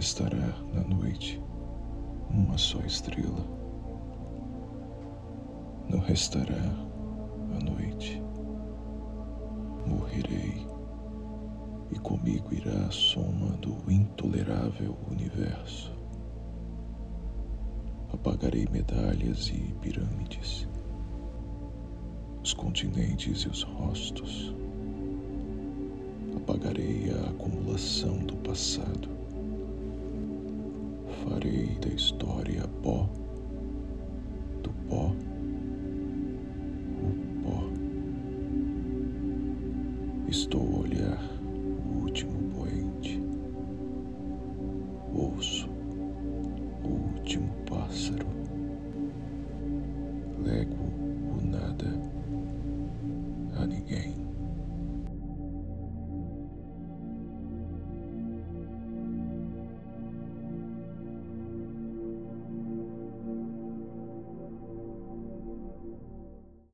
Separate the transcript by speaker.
Speaker 1: restará na noite uma só estrela. Não restará a noite. Morrerei e comigo irá a soma do intolerável universo. Apagarei medalhas e pirâmides, os continentes e os rostos. Apagarei a acumulação do passado farei da história pó do pó o pó. Estou a olhar o último poente, ouço o último pássaro.